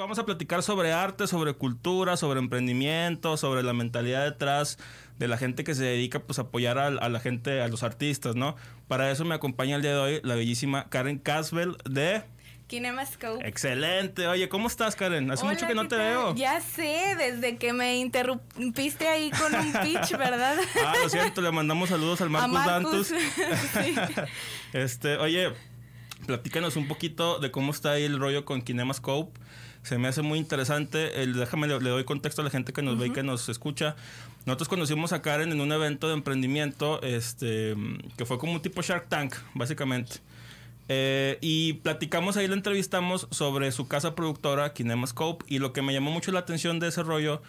vamos a platicar sobre arte, sobre cultura, sobre emprendimiento, sobre la mentalidad detrás de la gente que se dedica pues, a apoyar a, la gente, a los artistas, ¿no? Para eso me acompaña el día de hoy la bellísima Karen Caswell de... Kinemascope. Excelente. Oye, ¿cómo estás, Karen? Hace mucho que no te veo. Ya sé, desde que me interrumpiste ahí con un pitch, ¿verdad? ah, lo siento, le mandamos saludos al Marcus, Dantus. este, oye, platícanos un poquito de cómo está ahí el rollo con Kinemascope. Se me hace muy interesante. El, déjame, le, doy contexto a la gente que nos ve y que nos escucha. Nosotros conocimos a Karen en un evento de emprendimiento, este, que fue como un tipo Shark Tank, básicamente. Eh, y platicamos ahí, la entrevistamos sobre su casa productora, Kinemascope, y lo que me llamó mucho la atención de ese rollo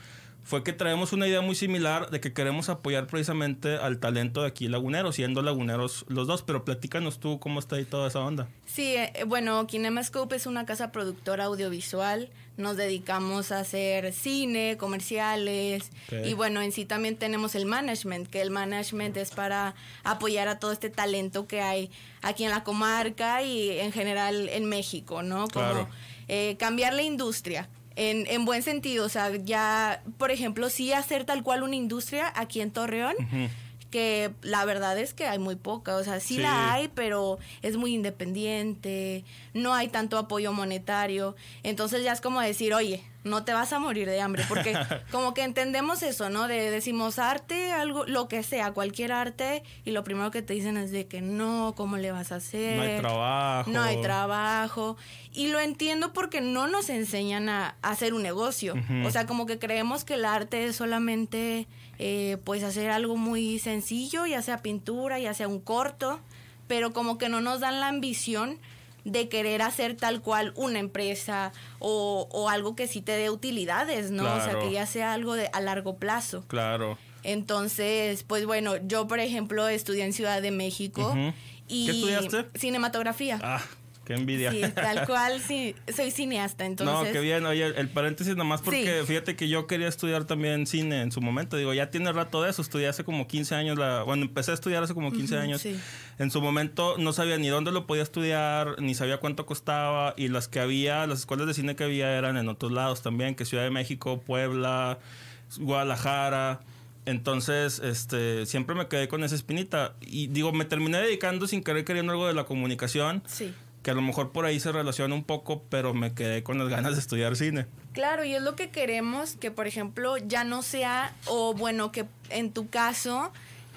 fue que traemos una idea muy similar de que queremos apoyar precisamente al talento de aquí laguneros, siendo laguneros los dos, pero platícanos tú cómo está ahí toda esa onda. Sí, eh, bueno, Kinemascope es una casa productora audiovisual, nos dedicamos a hacer cine, comerciales. Y bueno, en sí también tenemos el management, que el management es para apoyar a todo este talento que hay aquí en la comarca y en general en México, ¿no? Como eh, cambiar la industria en, en, buen sentido, o sea, ya, por ejemplo, sí hacer tal cual una industria aquí en Torreón, que la verdad es que hay muy poca, o sea, sí, la hay, pero es muy independiente, no hay tanto apoyo monetario, entonces ya es como decir, oye, no te vas a morir de hambre, porque como que entendemos eso, ¿no? De decimos arte, algo, lo que sea, cualquier arte, y lo primero que te dicen es de que no, ¿cómo le vas a hacer? No hay trabajo. No hay trabajo. Y lo entiendo porque no nos enseñan a, hacer un negocio. O sea, como que creemos que el arte es solamente, eh, pues, hacer algo muy sencillo, ya sea pintura, ya sea un corto, pero como que no nos dan la ambición de querer hacer tal cual una empresa o, algo que sí te dé utilidades, ¿no? O sea, que ya sea algo de, a largo plazo. Claro. Entonces, pues bueno, yo por ejemplo estudié en Ciudad de México y ¿Qué estudiaste? Cinematografía. Ah, Qué envidia. Sí, tal cual, sí, soy cineasta, entonces. No, qué bien. Oye, el paréntesis nomás porque fíjate que yo quería estudiar también cine en su momento. Digo, ya tiene rato de eso. Estudié hace como 15 años. La, bueno, empecé a estudiar hace como 15 años. En su momento no sabía ni dónde lo podía estudiar, ni sabía cuánto costaba. Y las que había, las escuelas de cine que había eran en otros lados también, que Ciudad de México, Puebla, Guadalajara. Entonces, este, siempre me quedé con esa espinita. Y digo, me terminé dedicando sin querer queriendo algo de la comunicación. Sí que a lo mejor por ahí se relaciona un poco, pero me quedé con las ganas de estudiar cine. Claro, y es lo que queremos, que por ejemplo ya no sea, o bueno, que en tu caso,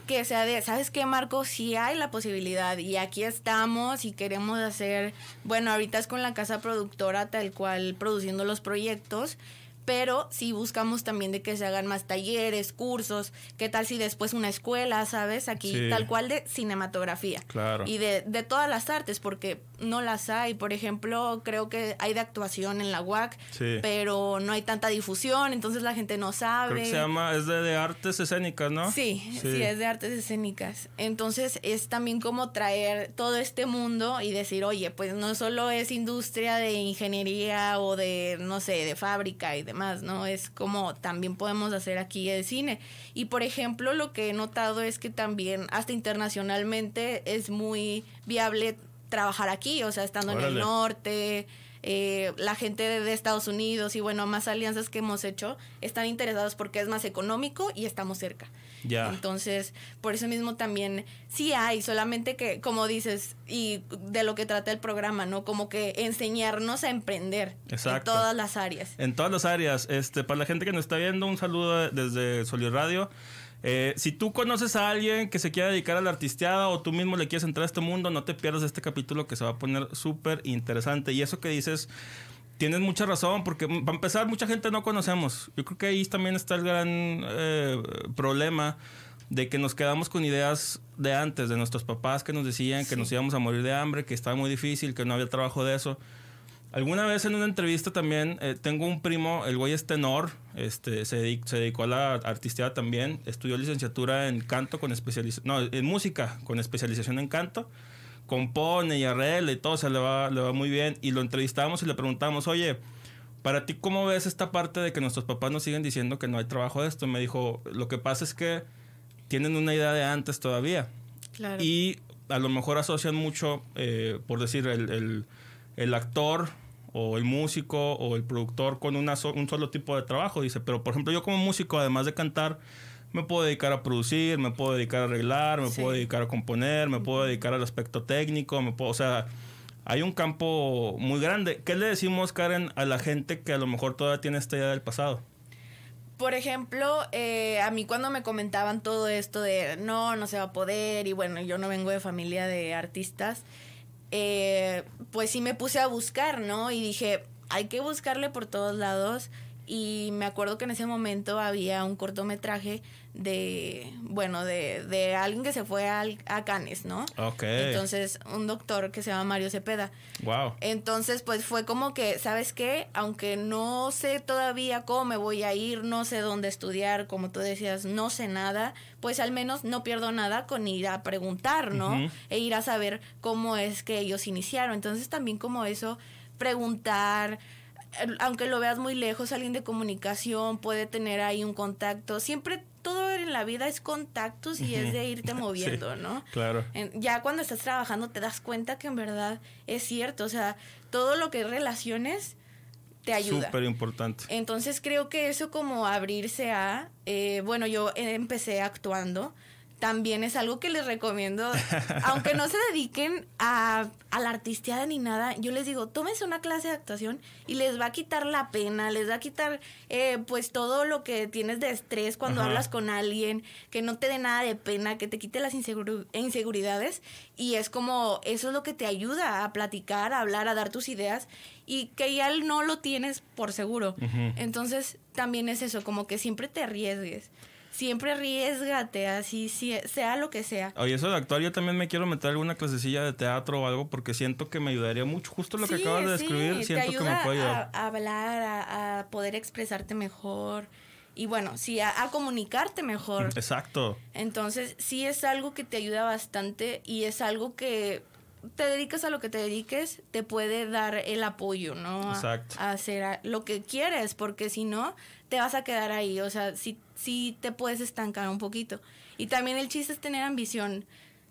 que sea de, ¿sabes qué, Marco? Sí hay la posibilidad y aquí estamos y queremos hacer, bueno, ahorita es con la casa productora tal cual produciendo los proyectos pero sí buscamos también de que se hagan más talleres, cursos, qué tal si después una escuela, ¿sabes? Aquí tal cual de cinematografía. Claro. Y de, de, todas las artes, porque no las hay. Por ejemplo, creo que hay de actuación en la UAC, pero no hay tanta difusión, entonces la gente no sabe. Creo que se llama, es de, artes escénicas, ¿no? Sí, sí, es de artes escénicas. Entonces es también como traer todo este mundo y decir, oye, pues no solo es industria de ingeniería o de, no sé, de fábrica y de más, ¿no? Es como también podemos hacer aquí el cine. Y por ejemplo, lo que he notado es que también hasta internacionalmente es muy viable trabajar aquí, o sea, estando en el norte, eh, la gente de, Estados Unidos y bueno, más alianzas que hemos hecho están interesados porque es más económico y estamos cerca. Ya. Entonces, por eso mismo también sí hay, solamente que, como dices, y de lo que trata el programa, ¿no? Como que enseñarnos a emprender en todas las áreas. En todas las áreas. Este, para la gente que nos está viendo, un saludo desde Solio Radio. Eh, si tú conoces a alguien que se quiera dedicar a la artisteada o tú mismo le quieres entrar a este mundo, no te pierdas este capítulo que se va a poner súper interesante. Y eso que dices, tienes mucha razón, porque para empezar, mucha gente no conocemos. Yo creo que ahí también está el gran eh, problema de que nos quedamos con ideas de antes, de nuestros papás que nos decían que nos íbamos a morir de hambre, que estaba muy difícil, que no había trabajo de eso. Alguna vez en una entrevista también, eh, tengo un primo, el güey es tenor, este, se, dedicó, a la artistía también, estudió licenciatura en canto con especialización, no, en música con especialización en canto, compone y arregla y todo, se le va, le va muy bien. Y lo entrevistamos y le preguntamos, oye, para ti, ¿cómo ves esta parte de que nuestros papás nos siguen diciendo que no hay trabajo de esto? me dijo, lo que pasa es que tienen una idea de antes todavía. Claro. Y a lo mejor asocian mucho, eh, por decir, el, el, el actor o el músico o el productor con una un solo tipo de trabajo. Dice, pero por ejemplo yo como músico, además de cantar, me puedo dedicar a producir, me puedo dedicar a arreglar, me puedo dedicar a componer, me puedo dedicar al aspecto técnico, me puedo, o sea, hay un campo muy grande. ¿Qué le decimos, Karen, a la gente que a lo mejor todavía tiene esta idea del pasado? Por ejemplo, eh, a mí cuando me comentaban todo esto de no, no se va a poder y bueno, yo no vengo de familia de artistas, eh, pues sí me puse a buscar, ¿no? Y dije, hay que buscarle por todos lados y me acuerdo que en ese momento había un cortometraje de, bueno, de, de alguien que se fue al, a Canes, ¿no? Ok. Entonces, un doctor que se llama Mario Cepeda. Wow. Entonces, pues fue como que, ¿sabes qué? Aunque no sé todavía cómo me voy a ir, no sé dónde estudiar, como tú decías, no sé nada, pues al menos no pierdo nada con ir a preguntar, ¿no? E ir a saber cómo es que ellos iniciaron. Entonces, también como eso, preguntar, aunque lo veas muy lejos, alguien de comunicación puede tener ahí un contacto. Siempre todo en la vida es contactos y es de irte moviendo, ¿no? Claro. ya cuando estás trabajando te das cuenta que en verdad es cierto. O sea, todo lo que es relaciones te ayuda. Súper importante. Entonces creo que eso como abrirse a, eh, bueno, yo empecé actuando también es algo que les recomiendo, aunque no se dediquen a, la artisteada ni nada, yo les digo, tómense una clase de actuación y les va a quitar la pena, les va a quitar eh, pues todo lo que tienes de estrés cuando hablas con alguien, que no te dé nada de pena, que te quite las inseguridades y es como, eso es lo que te ayuda a platicar, a hablar, a dar tus ideas y que ya no lo tienes por seguro. Entonces también es eso, como que siempre te arriesgues siempre arriesgate, así sea lo que sea. Oye, eso de actuar, yo también me quiero meter alguna clasecilla de teatro o algo porque siento que me ayudaría mucho. Justo lo que acabas de describir, siento que me puede ayudar. A, hablar, a, poder expresarte mejor. Y bueno, sí, a, a, comunicarte mejor. Exacto. Entonces, sí es algo que te ayuda bastante y es algo que te dedicas a lo que te dediques, te puede dar el apoyo, ¿no? Exacto. A, hacer lo que quieres, porque si no, te vas a quedar ahí. O sea, si sí te puedes estancar un poquito. Y también el chiste es tener ambición.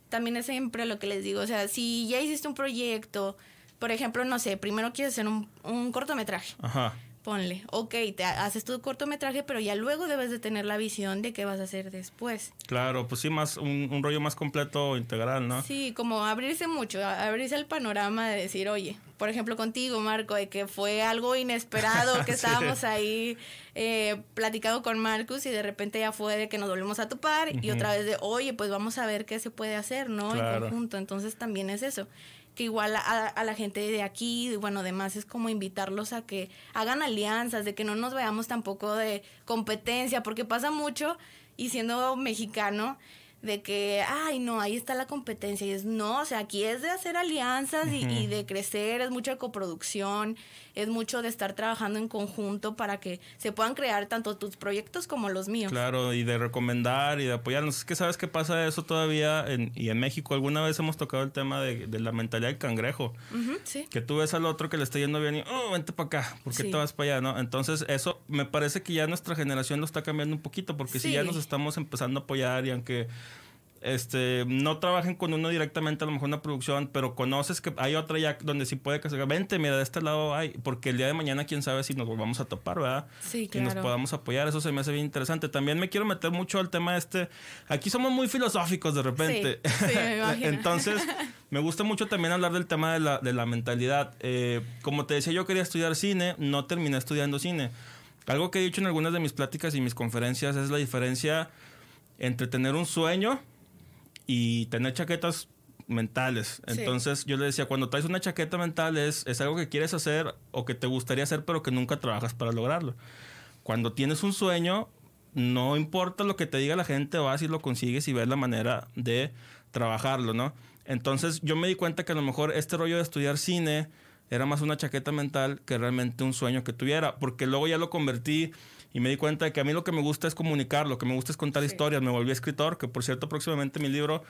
También es siempre lo que les digo. O sea, si ya hiciste un proyecto, por ejemplo, no sé, primero quieres hacer un, un cortometraje. Ajá ponle, ok, te haces tu cortometraje, pero ya luego debes de tener la visión de qué vas a hacer después. Claro, pues sí, más un, rollo más completo, integral, ¿no? Sí, como abrirse mucho, abrirse el panorama de decir, oye, por ejemplo contigo, Marco, de que fue algo inesperado, que estábamos ahí eh, platicando con Marcus y de repente ya fue de que nos volvimos a topar y otra vez de, oye, pues vamos a ver qué se puede hacer, ¿no? En conjunto, entonces también es eso que igual a, la gente de aquí, bueno, además es como invitarlos a que hagan alianzas, de que no nos veamos tampoco de competencia, porque pasa mucho y siendo mexicano, de que, ay, no, ahí está la competencia. Y es, no, o sea, aquí es de hacer alianzas y, de crecer, es mucha coproducción, es mucho de estar trabajando en conjunto para que se puedan crear tanto tus proyectos como los míos. Claro, y de recomendar y de apoyarnos. Es que sabes qué pasa eso todavía, en, y en México alguna vez hemos tocado el tema de, la mentalidad del cangrejo. sí. Que tú ves al otro que le está yendo bien y, oh, vente para acá, ¿por qué te vas para allá? ¿no? Entonces, eso me parece que ya nuestra generación lo está cambiando un poquito, porque si ya nos estamos empezando a apoyar y aunque este, no trabajen con uno directamente, a lo mejor una producción, pero conoces que hay otra ya donde sí puede que se vente, mira, de este lado hay, porque el día de mañana quién sabe si nos volvamos a topar, ¿verdad? Sí, claro. Y nos podamos apoyar, eso se me hace bien interesante. También me quiero meter mucho al tema este, aquí somos muy filosóficos de repente. Sí, me imagino. Entonces, me gusta mucho también hablar del tema de la, de la mentalidad. Eh, como te decía, yo quería estudiar cine, no terminé estudiando cine. Algo que he dicho en algunas de mis pláticas y mis conferencias es la diferencia entre tener un sueño y tener chaquetas mentales. Entonces yo le decía, cuando traes una chaqueta mental es, es algo que quieres hacer o que te gustaría hacer pero que nunca trabajas para lograrlo. Cuando tienes un sueño, no importa lo que te diga la gente, vas y lo consigues y ves la manera de trabajarlo, ¿no? Entonces yo me di cuenta que a lo mejor este rollo de estudiar cine era más una chaqueta mental que realmente un sueño que tuviera, porque luego ya lo convertí y me di cuenta de que a mí lo que me gusta es comunicar, lo que me gusta es contar historias. Me volví escritor, que por cierto próximamente mi libro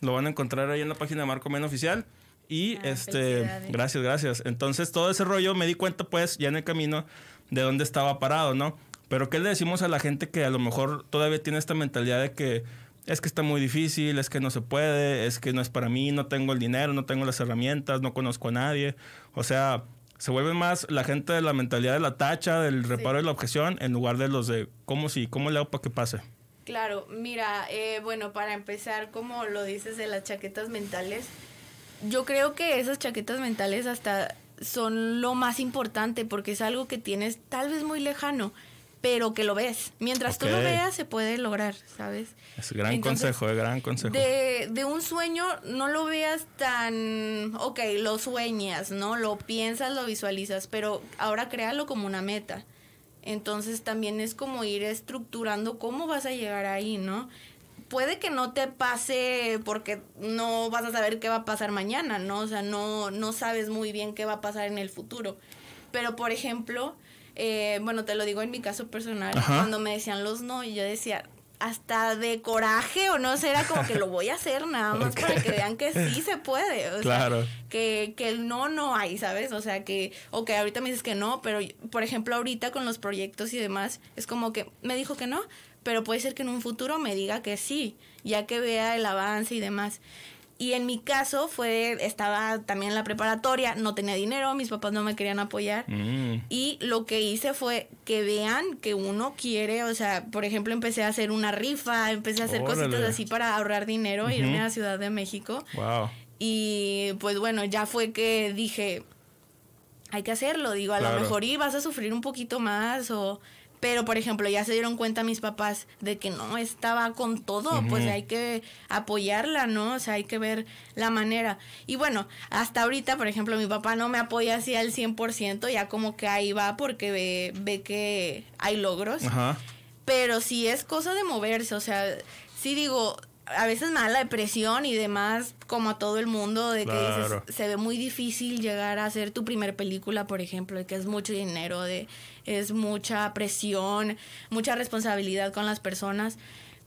lo van a encontrar ahí en la página de Marco Men Oficial. Y ah, este, gracias, gracias. Entonces todo ese rollo me di cuenta pues ya en el camino de dónde estaba parado, ¿no? Pero ¿qué le decimos a la gente que a lo mejor todavía tiene esta mentalidad de que es que está muy difícil, es que no se puede, es que no es para mí, no tengo el dinero, no tengo las herramientas, no conozco a nadie? O sea, se vuelve más la gente de la mentalidad de la tacha, del reparo y la objeción, en lugar de los de cómo sí, cómo le hago para que pase. Claro, mira, eh, bueno, para empezar, como lo dices de las chaquetas mentales, yo creo que esas chaquetas mentales hasta son lo más importante porque es algo que tienes tal vez muy lejano, pero que lo ves. Mientras tú lo veas, se puede lograr, ¿sabes? Es gran consejo, es gran consejo. De, de, un sueño, no lo veas tan, ok, lo sueñas, ¿no? Lo piensas, lo visualizas, pero ahora créalo como una meta. Entonces también es como ir estructurando cómo vas a llegar ahí, ¿no? Puede que no te pase porque no vas a saber qué va a pasar mañana, ¿no? O sea, no, no sabes muy bien qué va a pasar en el futuro. Pero, por ejemplo, eh, bueno, te lo digo en mi caso personal, cuando me decían los no, y yo decía, hasta de coraje o no sé, era como que lo voy a hacer nada más para que vean que sí se puede. O claro. Sea, que, que el no no hay, ¿sabes? O sea, que, ok, ahorita me dices que no, pero por ejemplo ahorita con los proyectos y demás, es como que me dijo que no, pero puede ser que en un futuro me diga que sí, ya que vea el avance y demás. Y en mi caso fue, estaba también en la preparatoria, no tenía dinero, mis papás no me querían apoyar. Mm. Y lo que hice fue que vean que uno quiere, o sea, por ejemplo, empecé a hacer una rifa, empecé a hacer cositas así para ahorrar dinero, irme a la Ciudad de México. Wow. Y pues bueno, ya fue que dije, hay que hacerlo, digo, a lo mejor y vas a sufrir un poquito más o pero, por ejemplo, ya se dieron cuenta mis papás de que no estaba con todo, pues hay que apoyarla, ¿no? O sea, hay que ver la manera. Y bueno, hasta ahorita, por ejemplo, mi papá no me apoya así al 100%, ya como que ahí va porque ve, ve que hay logros. Ajá. Pero sí es cosa de moverse, o sea, sí digo, a veces me da la depresión y demás, como a todo el mundo, de que dices, se ve muy difícil llegar a hacer tu primer película, por ejemplo, de que es mucho dinero, de es mucha presión, mucha responsabilidad con las personas.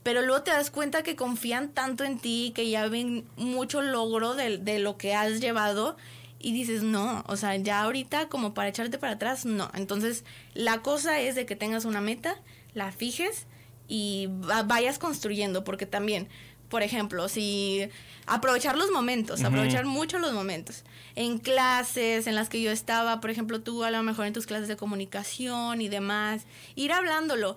Pero luego te das cuenta que confían tanto en ti, que ya ven mucho logro de, de lo que has llevado y dices, no, o sea, ya ahorita como para echarte para atrás, no. Entonces, la cosa es de que tengas una meta, la fijes y vayas construyendo, porque también por ejemplo, si aprovechar los momentos, aprovechar mucho los momentos. En clases en las que yo estaba, por ejemplo, tú a lo mejor en tus clases de comunicación y demás, ir hablándolo.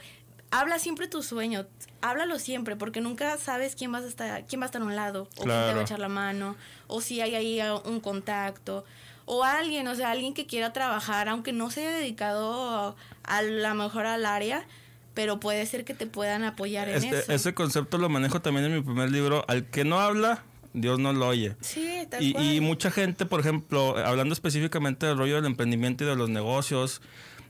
Habla siempre tu sueño, háblalo siempre, porque nunca sabes quién vas a estar, quién va a estar a un lado, o quién te va a echar la mano, o si hay ahí un contacto, o alguien, o sea, alguien que quiera trabajar, aunque no se haya dedicado a, a lo mejor al área, pero puede ser que te puedan apoyar en este, eso. Ese concepto lo manejo también en mi primer libro. Al que no habla, Dios no lo oye. Sí, tal y, y mucha gente, por ejemplo, hablando específicamente del rollo del emprendimiento y de los negocios,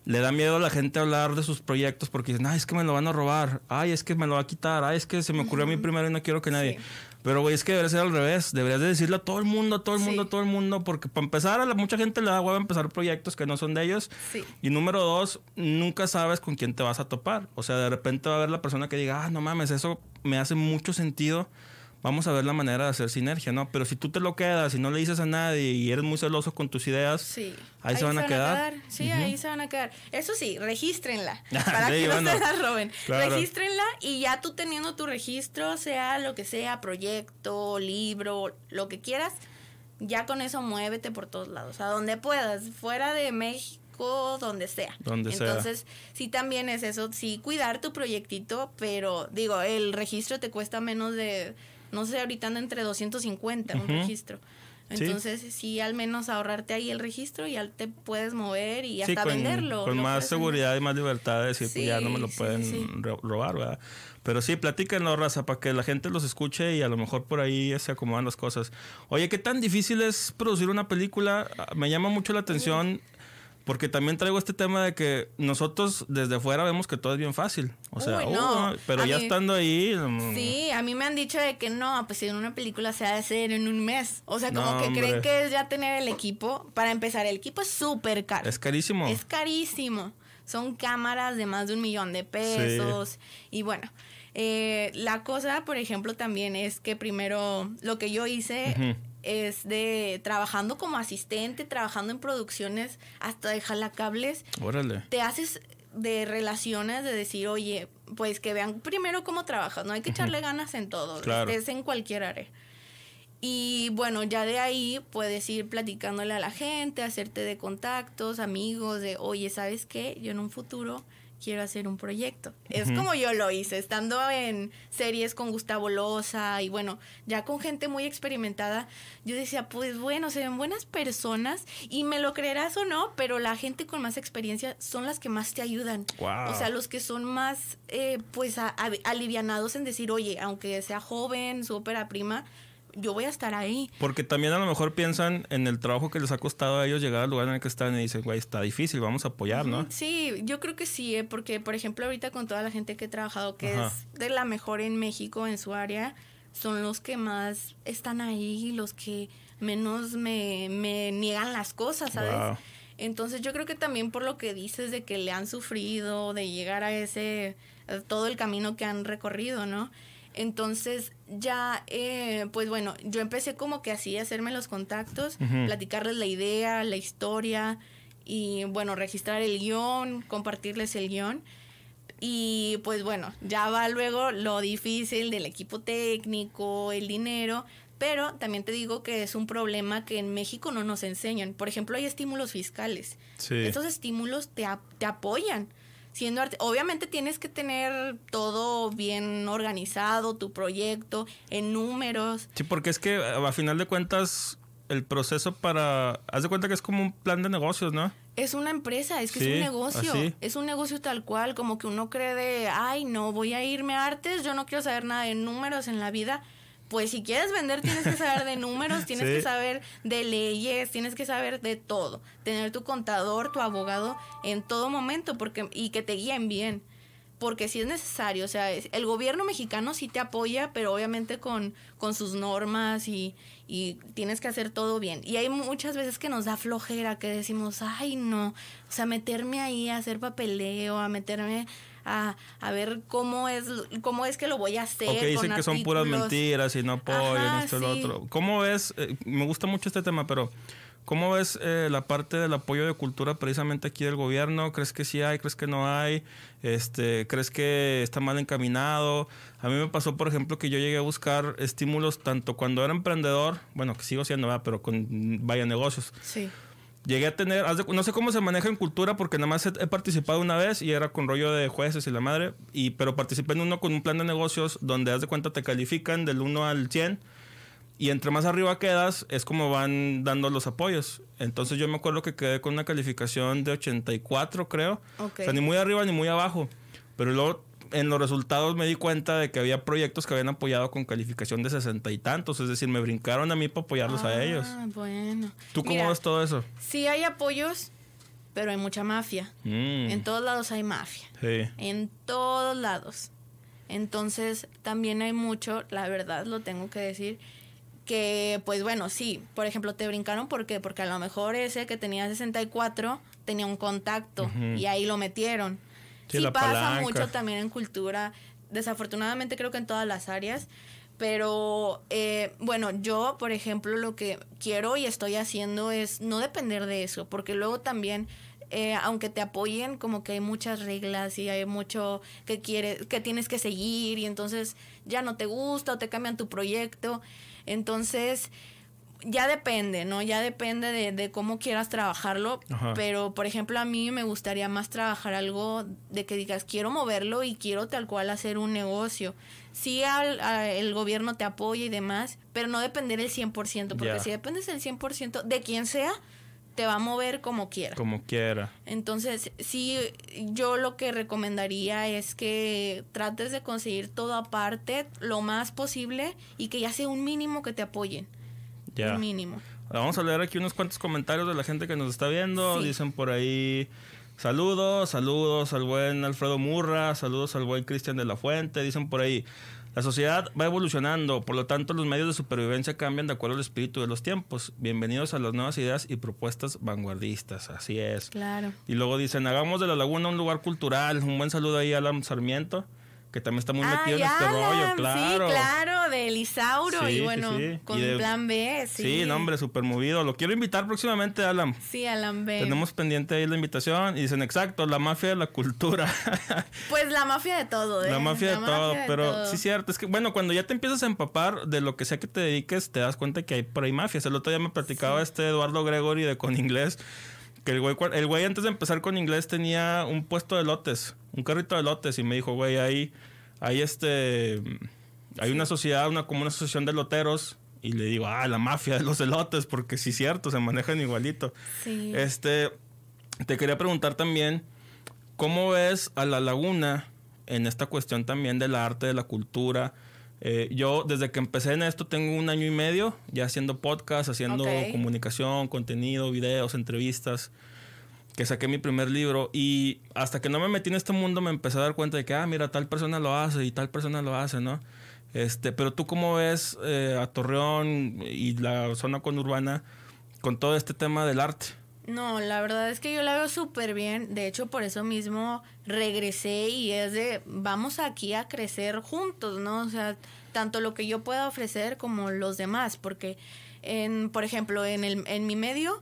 le da miedo a la gente hablar de sus proyectos porque dicen, ay, es que me lo van a robar, ay, es que me lo va a quitar, ay, es que se me ocurrió a mí primero y no quiero que nadie. Pero, güey, es que debería ser al revés. Deberías de decirle a todo el mundo, a todo el mundo, a todo el mundo. Porque para empezar, a la, mucha gente le da huevo empezar proyectos que no son de ellos. Y número dos, nunca sabes con quién te vas a topar. O sea, de repente va a haber la persona que diga, ah, no mames, eso me hace mucho sentido vamos a ver la manera de hacer sinergia, ¿no? Pero si tú te lo quedas y no le dices a nadie y eres muy celoso con tus ideas, ahí, se van, a, quedar. Sí, ahí se van a quedar. Eso sí, regístrenla para que no se la roben. Regístrenla y ya tú teniendo tu registro, sea lo que sea, proyecto, libro, lo que quieras, ya con eso muévete por todos lados, a donde puedas, fuera de México donde sea. Donde Entonces, sí también es eso, sí cuidar tu proyectito, pero digo, el registro te cuesta menos de no sé, ahorita anda entre 250 un registro. Entonces, sí. al menos ahorrarte ahí el registro y ya te puedes mover y hasta venderlo. Con más seguridad y más libertad de decir, pues ya no me lo pueden robar, ¿verdad? Pero sí, platíquenlo, raza, para que la gente los escuche y a lo mejor por ahí se acomodan las cosas. Oye, ¿qué tan difícil es producir una película? Me llama mucho la atención porque también traigo este tema de que nosotros desde fuera vemos que todo es bien fácil. O sea, uh, pero ya estando ahí. Sí, a mí me han dicho de que no, pues si una película se ha de hacer en un mes. O sea, como que creen que es ya tener el equipo. Para empezar, el equipo es súper caro. Es carísimo. Es carísimo. Son cámaras de más de un millón de pesos. Y bueno. Eh, la cosa, por ejemplo, también es que primero lo que yo hice es de trabajando como asistente, trabajando en producciones hasta de jalacables. Órale. Te haces de relaciones, de decir, oye, pues que vean primero cómo trabajas, no hay que echarle ganas en todo, es en cualquier área. Y bueno, ya de ahí puedes ir platicándole a la gente, hacerte de contactos, amigos, de, oye, ¿sabes qué? Yo en un futuro quiero hacer un proyecto. Es como yo lo hice, estando en series con Gustavo Loza y bueno, ya con gente muy experimentada, yo decía, pues bueno, se ven buenas personas y me lo creerás o no, pero la gente con más experiencia son las que más te ayudan. O sea, los que son más, eh, pues, alivianados en decir, oye, aunque sea joven, su ópera prima, yo voy a estar ahí. Porque también a lo mejor piensan en el trabajo que les ha costado a ellos llegar al lugar en el que están y dicen, güey, está difícil, vamos a apoyar, ¿no? Sí, yo creo que sí, ¿eh? porque por ejemplo ahorita con toda la gente que he trabajado, que es de la mejor en México, en su área, son los que más están ahí, los que menos me, me niegan las cosas, ¿sabes? Entonces yo creo que también por lo que dices de que le han sufrido, de llegar a ese, todo el camino que han recorrido, ¿no? Entonces ya, eh, pues bueno, yo empecé como que así a hacerme los contactos, platicarles la idea, la historia y bueno, registrar el guion, compartirles el guion. Y pues bueno, ya va luego lo difícil del equipo técnico, el dinero, pero también te digo que es un problema que en México no nos enseñan. Por ejemplo, hay estímulos fiscales. Sí. Estos estímulos te, te apoyan siendo obviamente tienes que tener todo bien organizado, tu proyecto, en números. Sí, porque es que a final de cuentas el proceso para, haz de cuenta que es como un plan de negocios, ¿no? Es una empresa, es que es un negocio, es un negocio tal cual, como que uno cree de, ay, no, voy a irme a artes, yo no quiero saber nada de números en la vida pues si quieres vender tienes que saber de números, tienes que saber de leyes, tienes que saber de todo. Tener tu contador, tu abogado en todo momento porque y que te guíen bien. Porque si es necesario, o sea, el gobierno mexicano sí te apoya, pero obviamente con, con sus normas y, y tienes que hacer todo bien. Y hay muchas veces que nos da flojera, que decimos, ay no, o sea, meterme ahí a hacer papeleo, a meterme a, a ver cómo es, cómo es que lo voy a hacer. Ok, dicen que son puras mentiras y no apoyan esto y lo otro. ¿Cómo ves? Eh, me gusta mucho este tema, pero ¿cómo ves eh, la parte del apoyo de cultura precisamente aquí del gobierno? ¿Crees que sí hay? ¿Crees que no hay? Este, ¿Crees que está mal encaminado? A mí me pasó, por ejemplo, que yo llegué a buscar estímulos tanto cuando era emprendedor, bueno, que sigo siendo, pero con vaya negocios. Sí Llegué a tener, no sé cómo se maneja en cultura porque nada más he, participado una vez y era con rollo de jueces y la madre, y, pero participé en uno con un plan de negocios donde haz de cuenta te califican del 1 al 100 y entre más arriba quedas es como van dando los apoyos. Entonces yo me acuerdo que quedé con una calificación de 84 creo, o sea, ni muy arriba ni muy abajo, pero luego en los resultados me di cuenta de que había proyectos que habían apoyado con calificación de sesenta y tantos. Es decir, me brincaron a mí para apoyarlos a ellos. Ah, bueno. ¿Tú cómo ves todo eso? Sí hay apoyos, pero hay mucha mafia. Mm. En todos lados hay mafia. Sí. En todos lados. Entonces, también hay mucho, la verdad, lo tengo que decir, que, pues bueno, sí, por ejemplo, te brincaron, ¿por qué? Porque a lo mejor ese que tenía 64 tenía un contacto y ahí lo metieron. Sí, pasa mucho también en cultura, desafortunadamente creo que en todas las áreas, pero eh, bueno, yo, por ejemplo, lo que quiero y estoy haciendo es no depender de eso, porque luego también... Eh, aunque te apoyen, como que hay muchas reglas y hay mucho que quieres, que tienes que seguir y entonces ya no te gusta o te cambian tu proyecto. Entonces, ya depende, ¿no? Ya depende de, cómo quieras trabajarlo. Pero, por ejemplo, a mí me gustaría más trabajar algo de que digas, quiero moverlo y quiero tal cual hacer un negocio. Sí, el gobierno te apoya y demás, pero no depender el 100%, porque si dependes el 100% de quien sea, te va a mover como quiera. Como quiera. Entonces, sí, yo lo que recomendaría es que trates de conseguir todo aparte lo más posible y que ya sea un mínimo que te apoyen. Ya. mínimo. Vamos a leer aquí unos cuantos comentarios de la gente que nos está viendo. Dicen por ahí. Saludos, saludos al buen Alfredo Murra, saludos al buen Cristian de la Fuente. Dicen por ahí, la sociedad va evolucionando, por lo tanto los medios de supervivencia cambian de acuerdo al espíritu de los tiempos. Bienvenidos a las nuevas ideas y propuestas vanguardistas, así es. Claro. Y luego dicen, hagamos de la laguna un lugar cultural. Un buen saludo ahí a Alan Sarmiento que también está muy metido en este rollo, claro. Sí, claro, de Elisauro y bueno, con plan B, sí. Sí, nombre súper movido. Lo quiero invitar próximamente, Alan. Sí, Alan B. Tenemos pendiente ahí la invitación y dicen, exacto, la mafia de la cultura. pues la mafia de todo, ¿eh? La mafia de todo, pero sí, cierto. Es que, bueno, cuando ya te empiezas a empapar de lo que sea que te dediques, te das cuenta que hay por ahí mafias. El otro día me platicaba este Eduardo Gregory de Con Inglés que el güey, el güey antes de empezar con inglés tenía un puesto de lotes, un carrito de lotes y me dijo, güey, ahí, ahí este, hay una sociedad, una como una asociación de loteros y le digo, ah, la mafia de los elotes, porque sí es cierto, se manejan igualito. Sí. Este, te quería preguntar también, ¿cómo ves a la laguna en esta cuestión también del arte, de la cultura? Eh, yo desde que empecé en esto tengo un año y medio ya haciendo podcast, haciendo comunicación, contenido, videos, entrevistas, que saqué mi primer libro y hasta que no me metí en este mundo me empecé a dar cuenta de que, ah, mira, tal persona lo hace y tal persona lo hace, ¿no? Este, pero tú cómo ves eh, a Torreón y la zona conurbana con todo este tema del arte? No, la verdad es que yo la veo súper bien. De hecho, por eso mismo regresé y es de, vamos aquí a crecer juntos, ¿no? O sea, tanto lo que yo pueda ofrecer como los demás, porque, en, por ejemplo, en, el, en mi medio...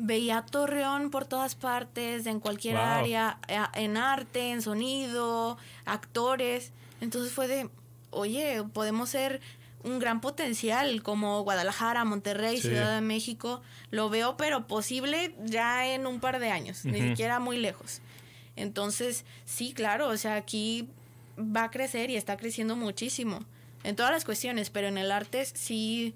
Veía Torreón por todas partes, en cualquier área, en arte, en sonido, actores. Entonces fue de, oye, podemos ser un gran potencial como Guadalajara, Monterrey, Ciudad de México. Lo veo, pero posible ya en un par de años, ni siquiera muy lejos. Entonces, sí, claro, o sea, aquí va a crecer y está creciendo muchísimo en todas las cuestiones, pero en el arte sí,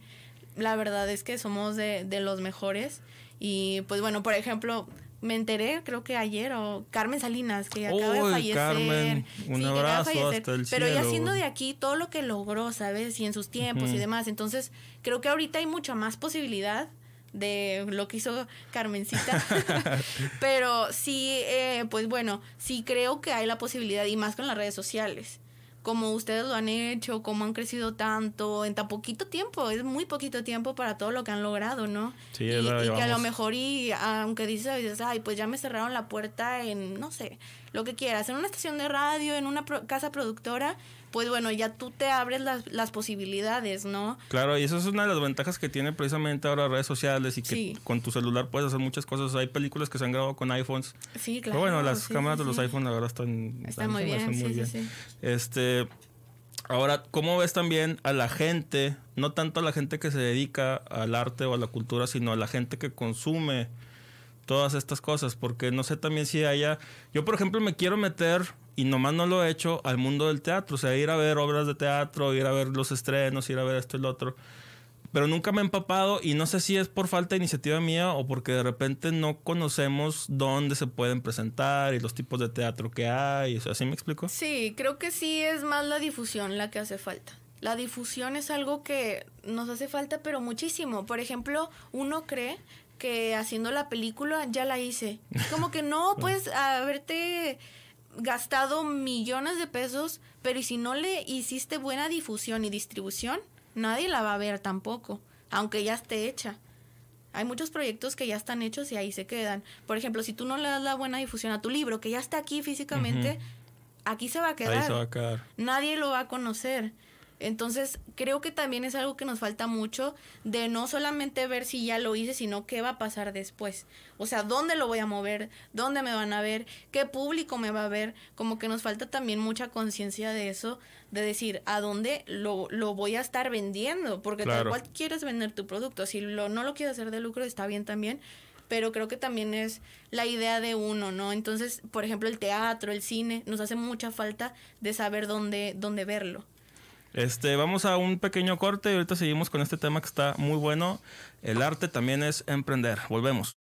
la verdad es que somos de, de los mejores. Y pues bueno, por ejemplo, me enteré, creo que ayer, o Carmen Salinas, que acaba de fallecer. Carmen, un abrazo hasta el Pero ya siendo de aquí todo lo que logró, ¿sabes? Y en sus tiempos y demás. Entonces, creo que ahorita hay mucha más posibilidad de lo que hizo Carmencita. pero sí, eh, pues bueno, sí creo que hay la posibilidad, y más con las redes sociales como ustedes lo han hecho, cómo han crecido tanto en tan poquito tiempo, es muy poquito tiempo para todo lo que han logrado, ¿no? Sí, y, y que a lo mejor y aunque dices, ay, pues ya me cerraron la puerta en, no sé, lo que quieras, en una estación de radio, en una casa productora, pues bueno, ya tú te abres las, las, posibilidades, ¿no? Claro, y eso es una de las ventajas que tiene precisamente ahora redes sociales y que con tu celular puedes hacer muchas cosas. Hay películas que se han grabado con iPhones. Sí, claro. Pero bueno, las cámaras de los iPhones ahora están... Están muy bien, muy bien. Este... Ahora, ¿cómo ves también a la gente, no tanto a la gente que se dedica al arte o a la cultura, sino a la gente que consume todas estas cosas? Porque no sé también si haya... Yo, por ejemplo, me quiero meter y nomás no lo he hecho al mundo del teatro, o sea, ir a ver obras de teatro, ir a ver los estrenos, ir a ver esto y lo otro. Pero nunca me he empapado y no sé si es por falta de iniciativa mía o porque de repente no conocemos dónde se pueden presentar y los tipos de teatro que hay. ¿Así me explico? Sí, creo que sí es más la difusión la que hace falta. La difusión es algo que nos hace falta, pero muchísimo. Por ejemplo, uno cree que haciendo la película ya la hice. Como que no, pues haberte gastado millones de pesos, pero si no le hiciste buena difusión y distribución, nadie la va a ver tampoco, aunque ya esté hecha. Hay muchos proyectos que ya están hechos y ahí se quedan. Por ejemplo, si tú no le das la buena difusión a tu libro, que ya está aquí físicamente, aquí se va a quedar. se va a quedar. Nadie lo va a conocer. Entonces, creo que también es algo que nos falta mucho de no solamente ver si ya lo hice, sino qué va a pasar después. O sea, dónde lo voy a mover, dónde me van a ver, qué público me va a ver. Como que nos falta también mucha conciencia de eso, de decir a dónde lo, lo voy a estar vendiendo, porque tal cual quieres vender tu producto. Si lo, no lo quieres hacer de lucro, está bien también pero creo que también es la idea de uno, ¿no? Entonces, por ejemplo, el teatro, el cine, nos hace mucha falta de saber dónde, dónde verlo. Este, vamos a un pequeño corte y ahorita seguimos con este tema que está muy bueno. El arte también es emprender. Volvemos.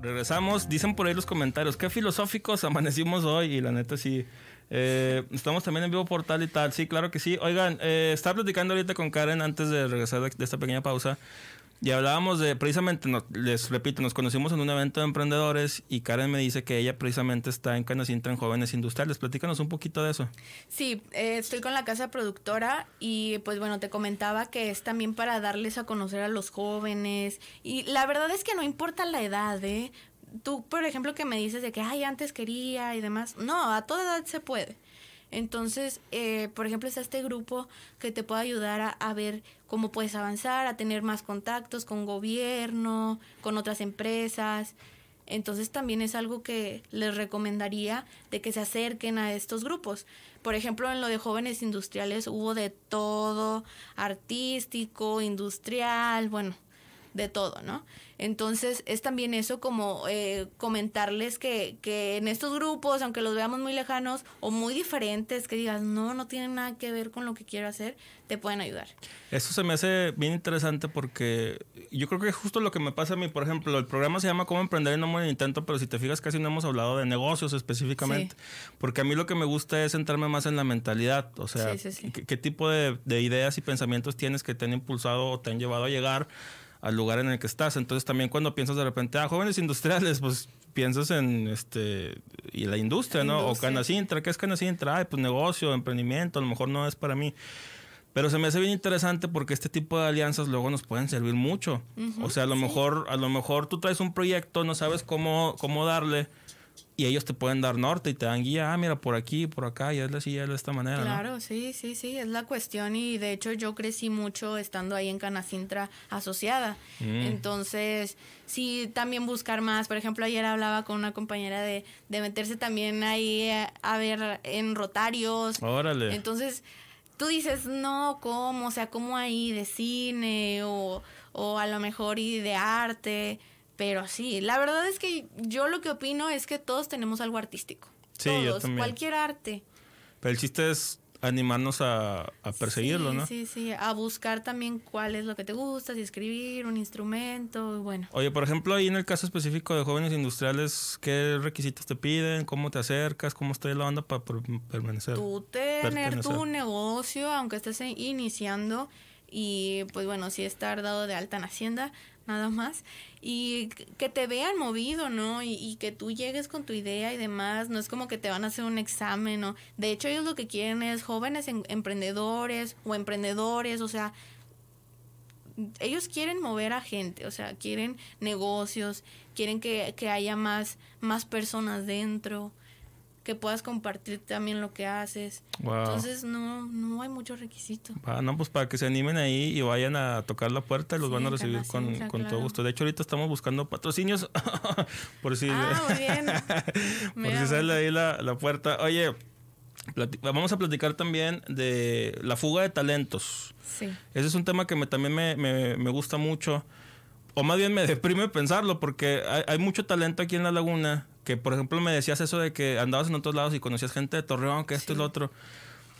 Regresamos, dicen por ahí los comentarios, qué filosóficos amanecimos hoy y la neta sí. Eh, estamos también en vivo por tal y tal, sí, claro que sí. Oigan, eh, estaba platicando ahorita con Karen antes de regresar de esta pequeña pausa y hablábamos de, precisamente, les repito, nos conocimos en un evento de emprendedores y Karen me dice que ella precisamente está en Canacintra en Jóvenes Industriales. Platícanos un poquito de eso. Sí, eh, estoy con la casa productora y pues bueno, te comentaba que es también para darles a conocer a los jóvenes y la verdad es que no importa la edad, ¿eh? tú, por ejemplo, que me dices de que, ay, antes quería y demás. No, a toda edad se puede. Entonces, eh, por ejemplo, está este grupo que te puede ayudar a, ver cómo puedes avanzar, a tener más contactos con gobierno, con otras empresas. Entonces también es algo que les recomendaría de que se acerquen a estos grupos. Por ejemplo, en lo de jóvenes industriales hubo de todo, artístico, industrial, bueno, de todo, ¿no? Entonces es también eso como eh, comentarles que, que en estos grupos, aunque los veamos muy lejanos o muy diferentes, que digas, no, no tienen nada que ver con lo que quiero hacer, te pueden ayudar. Eso se me hace bien interesante porque yo creo que es justo lo que me pasa a mí. Por ejemplo, el programa se llama Cómo emprender y no morir intento, pero si te fijas casi no hemos hablado de negocios específicamente. Porque a mí lo que me gusta es centrarme más en la mentalidad. O sea, ¿qué, ¿qué, tipo de, de ideas y pensamientos tienes que te han impulsado o te han llevado a llegar al lugar en el que estás. Entonces también cuando piensas de repente, ah, jóvenes industriales, pues piensas en este y la industria, ¿no? O Canacintra, ¿qué es Canacintra? Ay, pues negocio, emprendimiento, a lo mejor no es para mí. Pero se me hace bien interesante porque este tipo de alianzas luego nos pueden servir mucho. o sea, a lo mejor a lo mejor tú traes un proyecto, no sabes cómo cómo darle y ellos te pueden dar norte y te dan guía, ah, mira, por aquí, por acá, y es así, es de esta manera. Claro, sí, sí, sí, es la cuestión y de hecho yo crecí mucho estando ahí en Canacintra asociada. Mm. Entonces, sí, también buscar más. Por ejemplo, ayer hablaba con una compañera de, de meterse también ahí a, a ver en rotarios. Órale. Entonces, tú dices, no, ¿cómo? O sea, ¿cómo ahí de cine o, o a lo mejor y de arte? Pero sí, la verdad es que yo lo que opino es que todos tenemos algo artístico. Sí, yo también. Cualquier arte. Pero el chiste es animarnos a, perseguirlo, ¿no? Sí, sí, a buscar también cuál es lo que te gusta, si escribir, un instrumento, bueno. Oye, por ejemplo, ahí en el caso específico de jóvenes industriales, ¿qué requisitos te piden? ¿Cómo te acercas? ¿Cómo está la banda para permanecer? Tú tener tu negocio, aunque estés iniciando, y pues bueno, si estar dado de alta en Hacienda, nada más, y que te vean movido, ¿no? Y, que tú llegues con tu idea y demás, no es como que te van a hacer un examen, ¿no? De hecho, ellos lo que quieren es jóvenes emprendedores o emprendedores, o sea, ellos quieren mover a gente, o sea, quieren negocios, quieren que, que haya más, más personas dentro que puedas compartir también lo que haces. Entonces no, no hay mucho requisito. Ah, no, pues para que se animen ahí y vayan a tocar la puerta los van a recibir con, con todo gusto. De hecho, ahorita estamos buscando patrocinios por si, ah, muy bien. por si sale ahí la, la puerta. Oye, vamos a platicar también de la fuga de talentos. Sí. Ese es un tema que me, también me, me, me gusta mucho. O más bien me deprime pensarlo porque hay, hay mucho talento aquí en la laguna que por ejemplo me decías eso de que andabas en otros lados y conocías gente de Torreón, que esto y lo otro,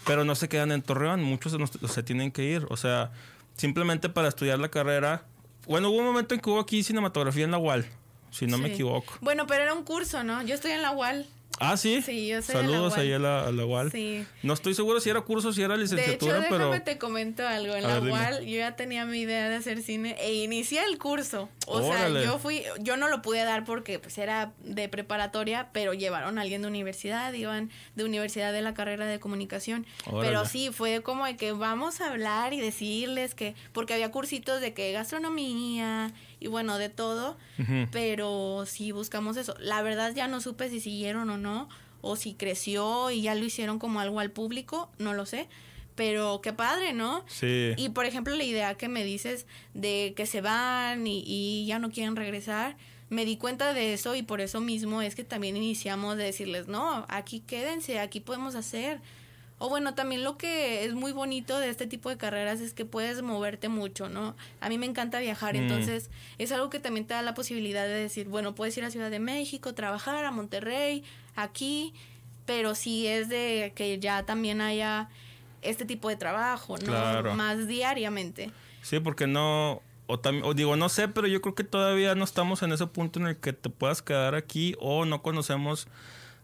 pero no se quedan en Torreón, muchos se tienen que ir, o sea, simplemente para estudiar la carrera. Bueno, hubo un momento en que hubo aquí cinematografía en la UAL, si no me equivoco. Bueno, pero era un curso, ¿no? Yo estoy en la UAL. Ah, sí. Sí, yo soy Saludos ahí a la, a la UAL. Sí. No estoy seguro si era curso, si era licenciatura, de hecho, pero. Déjame te comento algo. En la UAL yo ya tenía mi idea de hacer cine e inicié el curso. O sea, yo fui, yo no lo pude dar porque pues era de preparatoria, pero llevaron a alguien de universidad, iban de universidad de la carrera de comunicación. Pero sí, fue como de que vamos a hablar y decirles que, porque había cursitos de que gastronomía y bueno, de todo, pero sí buscamos eso. La verdad ya no supe si siguieron o no, o si creció y ya lo hicieron como algo al público, no lo sé. Pero qué padre, ¿no? Sí. Y por ejemplo, la idea que me dices de que se van y, y ya no quieren regresar, me di cuenta de eso y por eso mismo es que también iniciamos de decirles, no, aquí quédense, aquí podemos hacer o bueno, también lo que es muy bonito de este tipo de carreras es que puedes moverte mucho, ¿no? A mí me encanta viajar, mm. entonces es algo que también te da la posibilidad de decir, bueno, puedes ir a Ciudad de México, trabajar a Monterrey, aquí, pero sí es de que ya también haya este tipo de trabajo, ¿no? Más diariamente. Sí, porque no, o, o digo, no sé, pero yo creo que todavía no estamos en ese punto en el que te puedas quedar aquí o no conocemos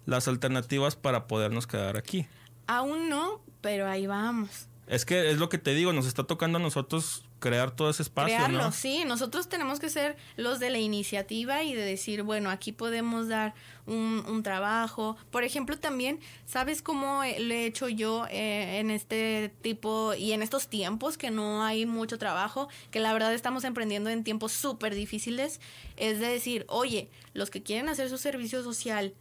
las alternativas para podernos quedar aquí. Aún no, pero ahí vamos. Es que es lo que te digo, nos está tocando a nosotros crear todo ese espacio. Crearlo, sí. Nosotros tenemos que ser los de la iniciativa y de decir, bueno, aquí podemos dar un, trabajo. Por ejemplo, también, ¿sabes cómo lo he hecho yo eh, en este tipo y en estos tiempos que no hay mucho trabajo, que la verdad estamos emprendiendo en tiempos súper difíciles? Es de decir, oye, los que quieren hacer su servicio social,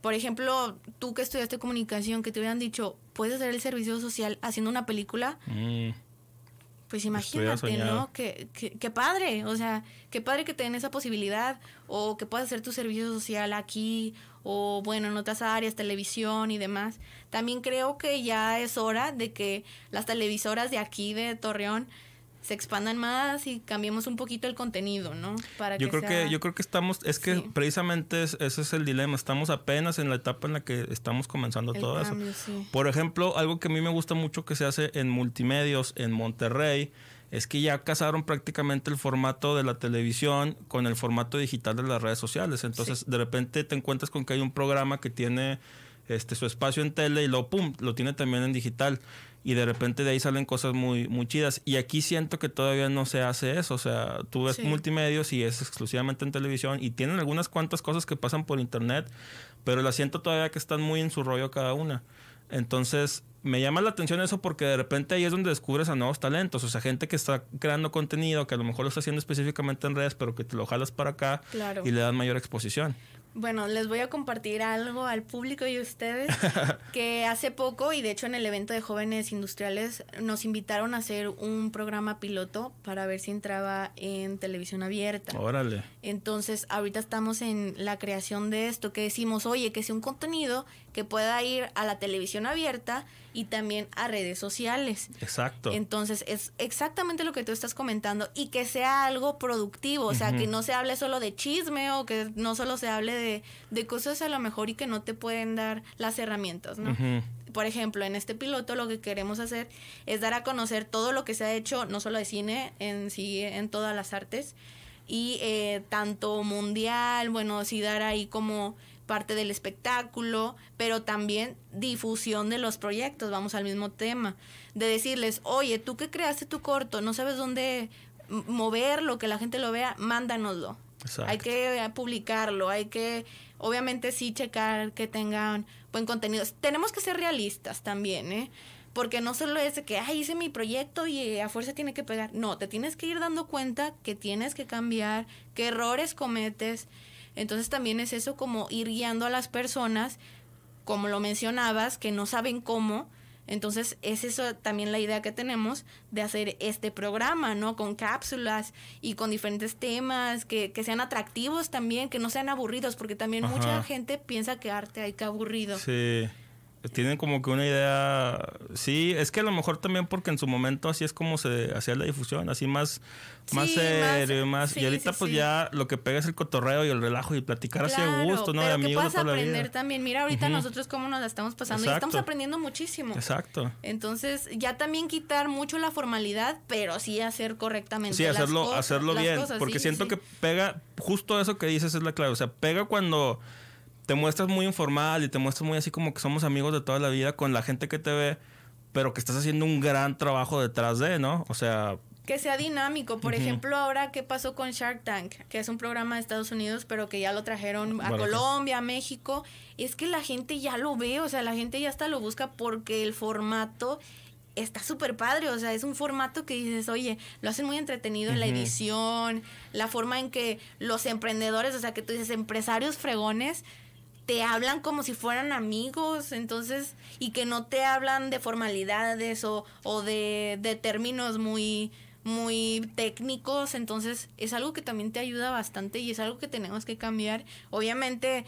por ejemplo, tú que estudiaste comunicación, que te hubieran dicho, puedes hacer el servicio social haciendo una película. Mm. Pues imagínate, ¿no? Qué, qué, padre, o sea, qué padre que te den esa posibilidad o que puedas hacer tu servicio social aquí o bueno, en otras áreas, televisión y demás. También creo que ya es hora de que las televisoras de aquí de Torreón se expandan más y cambiemos un poquito el contenido, ¿no? Para yo creo que yo creo que estamos es que precisamente ese es el dilema, estamos apenas en la etapa en la que estamos comenzando todo eso. Por ejemplo, algo que a mí me gusta mucho que se hace en multimedios en Monterrey es que ya casaron prácticamente el formato de la televisión con el formato digital de las redes sociales. Entonces, de repente te encuentras con que hay un programa que tiene este su espacio en tele y luego pum, lo tiene también en digital y de repente de ahí salen cosas muy, muy chidas. Y aquí siento que todavía no se hace eso. O sea, tú ves multimedios y es exclusivamente en televisión y tienen algunas cuantas cosas que pasan por internet, pero la siento todavía que están muy en su rollo cada una. Entonces, me llama la atención eso porque de repente ahí es donde descubres a nuevos talentos. O sea, gente que está creando contenido, que a lo mejor lo está haciendo específicamente en redes, pero que te lo jalas para acá y le dan mayor exposición. Bueno, les voy a compartir algo al público y a ustedes que hace poco y de hecho en el evento de jóvenes industriales nos invitaron a hacer un programa piloto para ver si entraba en televisión abierta. Órale. Entonces, ahorita estamos en la creación de esto que decimos, "Oye, que sea un contenido que pueda ir a la televisión abierta y también a redes sociales. Exacto. Entonces, es exactamente lo que tú estás comentando y que sea algo productivo, o sea, que no se hable solo de chisme o que no solo se hable de, de cosas a lo mejor y que no te pueden dar las herramientas, ¿no? Por ejemplo, en este piloto lo que queremos hacer es dar a conocer todo lo que se ha hecho, no solo de cine, en sí, en todas las artes, y eh, tanto mundial, bueno, sí dar ahí como parte del espectáculo, pero también difusión de los proyectos, vamos al mismo tema, de decirles, oye, tú que creaste tu corto, no sabes dónde moverlo, que la gente lo vea, mándanoslo. Hay que eh, publicarlo, hay que, obviamente sí, checar que tengan buen contenido. Tenemos que ser realistas también, ¿eh? Porque no solo es que, ay, hice mi proyecto y eh, a fuerza tiene que pegar. No, te tienes que ir dando cuenta que tienes que cambiar, qué errores cometes entonces también es eso como ir guiando a las personas, como lo mencionabas, que no saben cómo. Entonces es eso también la idea que tenemos de hacer este programa, ¿no? Con cápsulas y con diferentes temas que, que sean atractivos también, que no sean aburridos, porque también mucha gente piensa que arte hay que aburrido. Sí tienen como que una idea, sí, es que a lo mejor también porque en su momento así es como se hacía la difusión, así más, más serio, más, y ahorita pues ya lo que pega es el cotorreo y el relajo y platicar así a gusto, ¿no? de amigos que puedas aprender también, mira ahorita nosotros cómo nos la estamos pasando y estamos aprendiendo muchísimo. Exacto. Entonces ya también quitar mucho la formalidad, pero sí hacer correctamente. Sí, hacerlo, hacerlo bien, porque siento que pega, justo eso que dices es la clave, o sea, pega cuando te muestras muy informal y te muestras muy así como que somos amigos de toda la vida con la gente que te ve, pero que estás haciendo un gran trabajo detrás de, ¿no? O sea... Que sea dinámico. Por ejemplo, ahora, ¿qué pasó con Shark Tank? Que es un programa de Estados Unidos, pero que ya lo trajeron a Colombia, a México. Es que la gente ya lo ve, o sea, la gente ya hasta lo busca porque el formato está súper padre, o sea, es un formato que dices, oye, lo hacen muy entretenido en la edición, la forma en que los emprendedores, o sea, que tú dices, empresarios fregones, te hablan como si fueran amigos, entonces, y que no te hablan de formalidades o, o de, de términos muy, muy técnicos, entonces es algo que también te ayuda bastante y es algo que tenemos que cambiar. Obviamente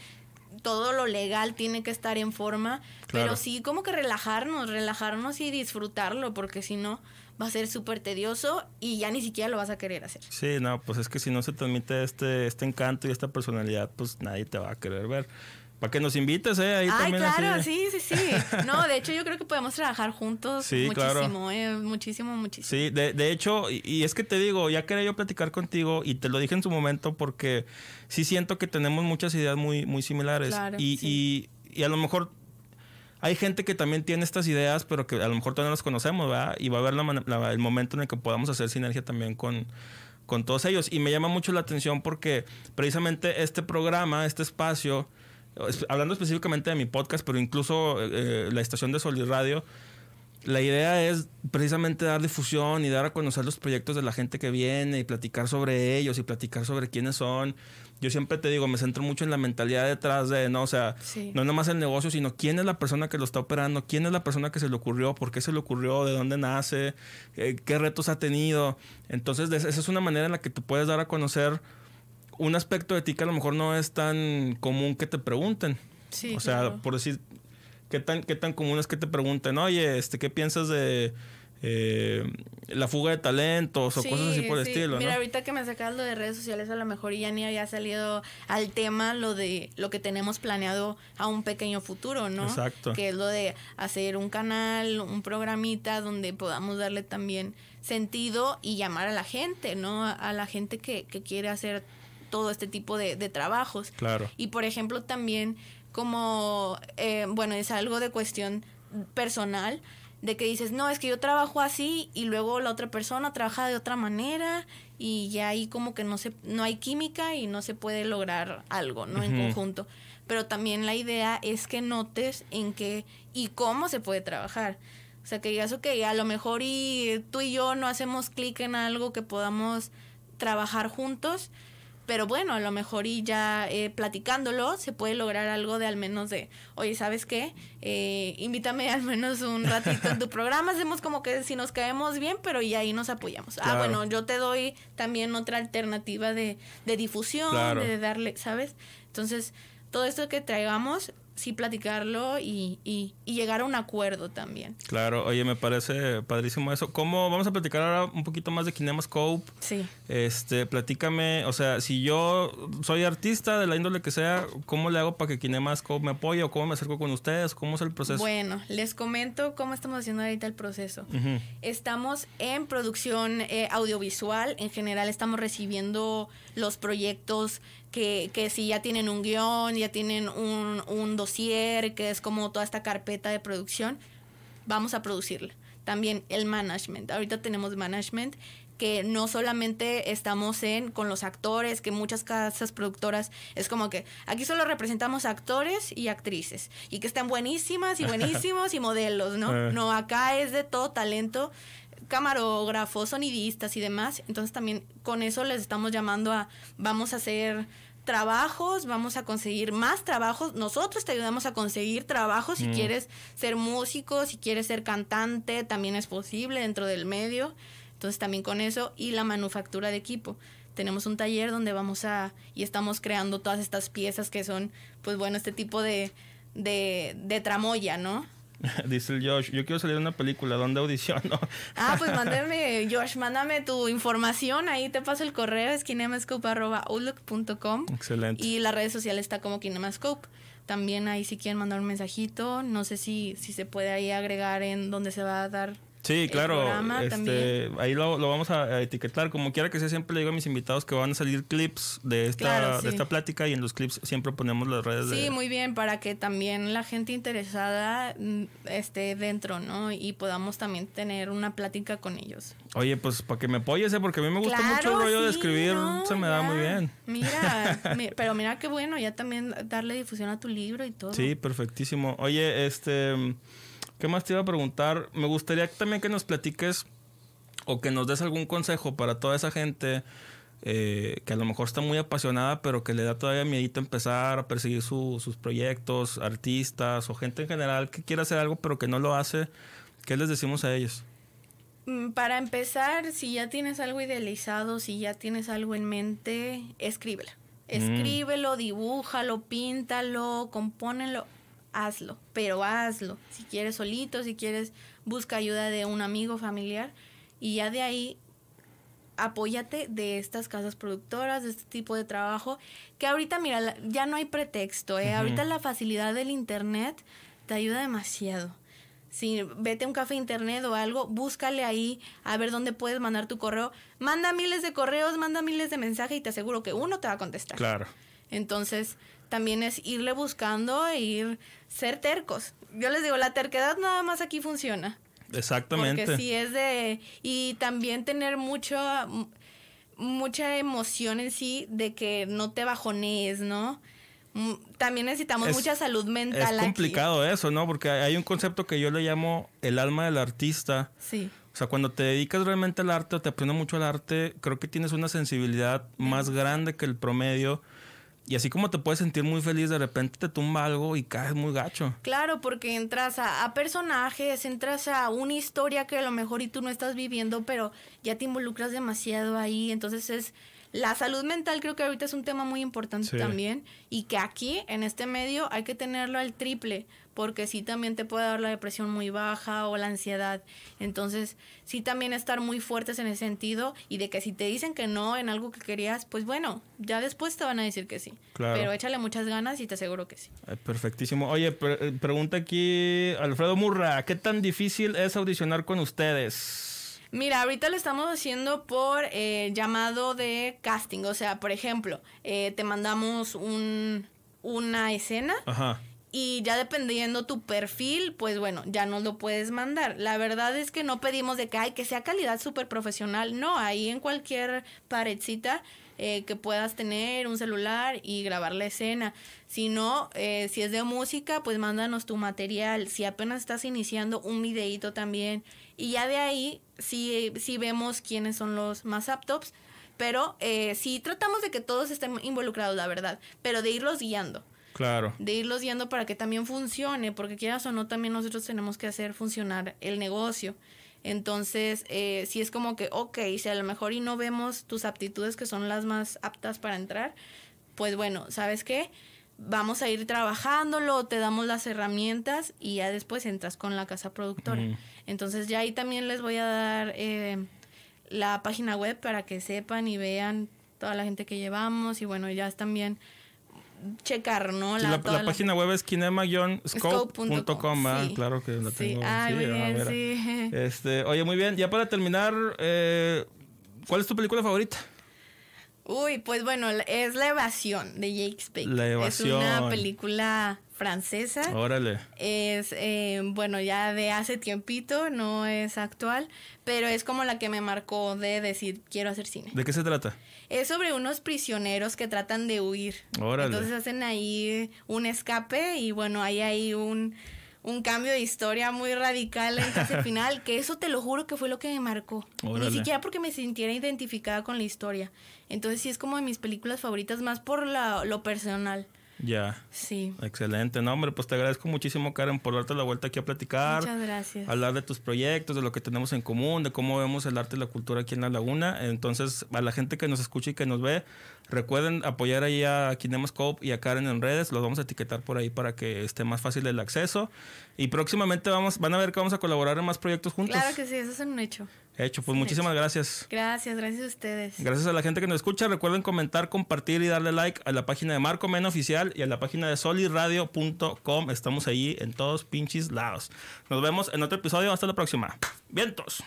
todo lo legal tiene que estar en forma, pero sí como que relajarnos, relajarnos y disfrutarlo, porque si no va a ser súper tedioso y ya ni siquiera lo vas a querer hacer. Sí, no, pues es que si no se transmite este, este encanto y esta personalidad, pues nadie te va a querer ver. Para que nos invites, ¿eh? Ahí Ay, claro, sí, sí, sí. No, de hecho yo creo que podemos trabajar juntos sí, muchísimo, eh, muchísimo, muchísimo. Sí, de, de hecho, y, es que te digo, ya quería yo platicar contigo y te lo dije en su momento porque sí siento que tenemos muchas ideas muy, muy similares. y, y, y a lo mejor hay gente que también tiene estas ideas, pero que a lo mejor todavía no las conocemos, ¿verdad? Y va a haber el momento en el que podamos hacer sinergia también con, con todos ellos. Y me llama mucho la atención porque precisamente este programa, este espacio, hablando específicamente de mi podcast, pero incluso eh, la estación de Sol y Radio, la idea es precisamente dar difusión y dar a conocer los proyectos de la gente que viene y platicar sobre ellos y platicar sobre quiénes son. Yo siempre te digo, me centro mucho en la mentalidad detrás de, ¿no? O sea, no nomás el negocio, sino quién es la persona que lo está operando, quién es la persona que se le ocurrió, por qué se le ocurrió, de dónde nace, eh, qué retos ha tenido. Entonces, esa es una manera en la que tú puedes dar a conocer un aspecto de ti que a lo mejor no es tan común que te pregunten. Sí, o sea, por decir, ¿qué tan, ¿qué tan común es que te pregunten, oye, este, ¿qué piensas de eh, la fuga de talentos o cosas así por el estilo? Mira, ahorita que me sacas lo de redes sociales, a lo mejor ya ni había salido al tema lo de lo que tenemos planeado a un pequeño futuro, ¿no? Exacto. Que es lo de hacer un canal, un programita donde podamos darle también sentido y llamar a la gente, ¿no? A la gente que, que quiere hacer todo este tipo de, trabajos. Claro. Y por ejemplo también como, eh, bueno, es algo de cuestión personal, de que dices, no, es que yo trabajo así y luego la otra persona trabaja de otra manera y ya ahí como que no, se, no hay química y no se puede lograr algo, ¿no? En conjunto. Pero también la idea es que notes en qué y cómo se puede trabajar. O sea, que digas, ok, a lo mejor y tú y yo no hacemos clic en algo que podamos trabajar juntos, pero bueno, a lo mejor y ya eh, platicándolo se puede lograr algo de al menos de, oye, ¿sabes qué? Eh, invítame al menos un ratito en tu programa, hacemos como que si nos caemos bien, pero y ahí nos apoyamos. Ah, bueno, yo te doy también otra alternativa de, de difusión, de darle, ¿sabes? Entonces, todo esto que traigamos sí platicarlo y, y, llegar a un acuerdo también. Claro, oye, me parece padrísimo eso. ¿Cómo vamos a platicar ahora un poquito más de KinemaScope? Sí. Este, platícame, o sea, si yo soy artista de la índole que sea, ¿cómo le hago para que KinemaScope me apoye o cómo me acerco con ustedes? ¿Cómo es el proceso? Bueno, les comento cómo estamos haciendo ahorita el proceso. Estamos en producción eh, audiovisual, en general estamos recibiendo los proyectos que, que si ya tienen un guion, ya tienen un, un dossier, que es como toda esta carpeta de producción, vamos a producirla. También el management. Ahorita tenemos management que no solamente estamos en con los actores, que muchas casas productoras es como que aquí solo representamos actores y actrices y que están buenísimas y buenísimos y modelos, ¿no? Eh. No, acá es de todo talento camarógrafos, sonidistas y demás. Entonces también con eso les estamos llamando a vamos a hacer trabajos, vamos a conseguir más trabajos. Nosotros te ayudamos a conseguir trabajos si mm. quieres ser músico, si quieres ser cantante, también es posible dentro del medio. Entonces también con eso y la manufactura de equipo. Tenemos un taller donde vamos a y estamos creando todas estas piezas que son, pues bueno, este tipo de, de, de tramoya, ¿no? Dice el Josh, yo quiero salir en una película, ¿dónde audiciono? ah, pues mándame, Josh, mándame tu información, ahí te paso el correo, es kinemascope.outlook.com. Excelente. Y la red social está como kinemascope. También ahí si quieren mandar un mensajito, no sé si, si se puede ahí agregar en donde se va a dar Sí, claro. Este, ahí lo, vamos a, etiquetar. Como quiera que sea, siempre le digo a mis invitados que van a salir clips de esta, de esta plática y en los clips siempre ponemos las redes. Sí, muy bien, para que también la gente interesada mm, esté dentro, ¿no? Y podamos también tener una plática con ellos. Oye, pues para que me apoyes, ¿eh? porque a mí me gusta mucho el rollo de escribir, se me da muy bien. Mira, pero mira qué bueno, ya también darle difusión a tu libro y todo. Sí, perfectísimo. Oye, este... ¿Qué más te iba a preguntar? Me gustaría también que nos platiques o que nos des algún consejo para toda esa gente eh, que a lo mejor está muy apasionada, pero que le da todavía miedo empezar a perseguir sus proyectos, artistas o gente en general que quiere hacer algo pero que no lo hace. ¿Qué les decimos a ellos? Mm, para empezar, si ya tienes algo idealizado, si ya tienes algo en mente, escríbelo. Mm. Escríbelo, dibújalo, píntalo, compónelo hazlo, pero hazlo. Si quieres solito, si quieres, busca ayuda de un amigo familiar y ya de ahí apóyate de estas casas productoras, de este tipo de trabajo, que ahorita, mira, ya no hay pretexto, ¿eh? ahorita la facilidad del internet te ayuda demasiado. Si vete a un café internet o algo, búscale ahí a ver dónde puedes mandar tu correo. Manda miles de correos, manda miles de mensajes y te aseguro que uno te va a contestar. Claro. Entonces, también es irle buscando e ir, ser tercos. Yo les digo, la terquedad nada más aquí funciona. Exactamente. Porque si es de... Y también tener mucho, mucha emoción en sí de que no te bajones, ¿no? Mm, también necesitamos mucha salud mental. Es complicado eso, ¿no? Porque hay un concepto que yo le llamo el alma del artista. Sí. O sea, cuando te dedicas realmente al arte o te aprendes mucho al arte, creo que tienes una sensibilidad más grande que el promedio y así como te puedes sentir muy feliz, de repente te tumba algo y caes muy gacho. Claro, porque entras a, personajes, entras a una historia que a lo mejor y tú no estás viviendo, pero ya te involucras demasiado ahí. Entonces es la salud mental creo que ahorita es un tema muy importante también y que aquí en este medio hay que tenerlo al triple porque sí también te puede dar la depresión muy baja o la ansiedad. Entonces, sí también estar muy fuertes en ese sentido y de que si te dicen que no en algo que querías, pues bueno, ya después te van a decir que sí. Pero échale muchas ganas y te aseguro que sí. perfectísimo. Oye, eh, pregunta aquí Alfredo Murra, ¿qué tan difícil es audicionar con ustedes? Mira, ahorita lo estamos haciendo por eh, llamado de casting. O sea, por ejemplo, eh, te mandamos un, una escena. Ajá y ya dependiendo tu perfil, pues bueno, ya nos lo puedes mandar. La verdad es que no pedimos de que, hay que sea calidad súper profesional. No, ahí en cualquier paredcita eh, que puedas tener un celular y grabar la escena. Si no, eh, si es de música, pues mándanos tu material. Si apenas estás iniciando, un videíto también. Y ya de ahí, si, si vemos quiénes son los más aptos. Pero eh, sí tratamos de que todos estén involucrados, la verdad. Pero de irlos guiando. Claro. De irlos guiando para que también funcione, porque quieras o no, también nosotros tenemos que hacer funcionar el negocio. Entonces, eh, si es como que, ok, si a lo mejor y no vemos tus aptitudes que son las más aptas para entrar, pues bueno, ¿sabes qué? Vamos a ir trabajándolo, te damos las herramientas y ya después entras con la casa productora. Entonces, ya ahí también les voy a dar eh, la página web para que sepan y vean toda la gente que llevamos y bueno, ya también checar, ¿no? La, la, página web es kinema-scope.com, sí. claro que la tengo. Ah, sí, bien, sí. Este, oye, muy bien, ya para terminar, eh, ¿cuál es tu película favorita? Uy, pues bueno, es La Evasión de Jake Baker. La Evasión. Es una película francesa. Órale. Es, eh, bueno, ya de hace tiempito, no es actual, pero es como la que me marcó de decir, quiero hacer cine. ¿De qué se trata? Es sobre unos prisioneros que tratan de huir. Órale. Entonces hacen ahí un escape y bueno, hay ahí un un cambio de historia muy radical en el final, que eso te lo juro que fue lo que me marcó. Ni siquiera porque me sintiera identificada con la historia. Entonces sí es como de mis películas favoritas, más por la, lo personal. Ya. Sí. Excelente. No, hombre, pues te agradezco muchísimo, Karen, por darte la vuelta aquí a platicar. Muchas gracias. Hablar de tus proyectos, de lo que tenemos en común, de cómo vemos el arte y la cultura aquí en La Laguna. Entonces, a la gente que nos escucha y que nos ve, recuerden apoyar ahí a Kinemascope y a Karen en redes. Los vamos a etiquetar por ahí para que esté más fácil el acceso. Y próximamente vamos, van a ver que vamos a colaborar en más proyectos juntos. Claro que sí, eso es un hecho. Hecho, pues muchísimas gracias. Gracias, gracias a ustedes. Gracias a la gente que nos escucha. Recuerden comentar, compartir y darle like a la página de Marco Men Oficial y a la página de soliradio.com. Estamos ahí en todos pinches lados. Nos vemos en otro episodio. Hasta la próxima. Vientos.